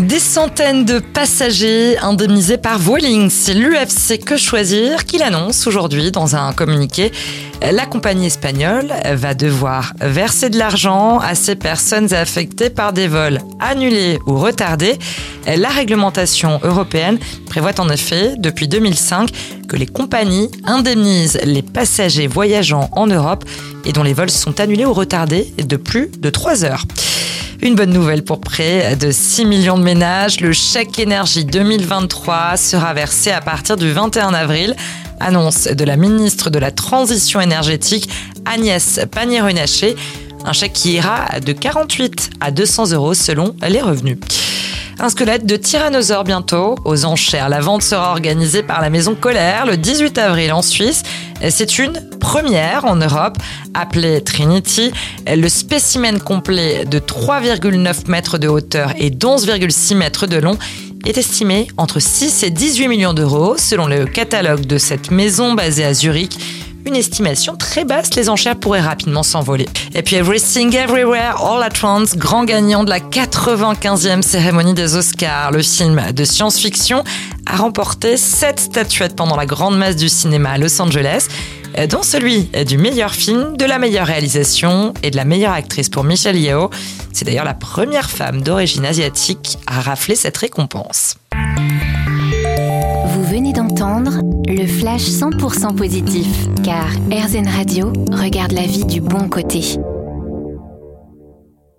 Des centaines de passagers indemnisés par Vueling. C'est l'UFC Que Choisir qui l'annonce aujourd'hui dans un communiqué. La compagnie espagnole va devoir verser de l'argent à ces personnes affectées par des vols annulés ou retardés. La réglementation européenne prévoit en effet, depuis 2005, que les compagnies indemnisent les passagers voyageant en Europe et dont les vols sont annulés ou retardés de plus de 3 heures. Une bonne nouvelle pour près de 6 millions de ménages. Le chèque énergie 2023 sera versé à partir du 21 avril. Annonce de la ministre de la Transition énergétique Agnès Pannier-Runacher. Un chèque qui ira de 48 à 200 euros selon les revenus. Un squelette de tyrannosaure bientôt aux enchères. La vente sera organisée par la maison Colère le 18 avril en Suisse. C'est une première en Europe, appelée Trinity. Le spécimen complet de 3,9 mètres de hauteur et 11,6 mètres de long est estimé entre 6 et 18 millions d'euros selon le catalogue de cette maison basée à Zurich une estimation très basse, les enchères pourraient rapidement s'envoler. Et puis Everything Everywhere All at Once, grand gagnant de la 95e cérémonie des Oscars, le film de science-fiction a remporté 7 statuettes pendant la grande masse du cinéma à Los Angeles dont celui du meilleur film, de la meilleure réalisation et de la meilleure actrice pour Michelle Yeoh. C'est d'ailleurs la première femme d'origine asiatique à rafler cette récompense. Le flash 100% positif, car RZN Radio regarde la vie du bon côté.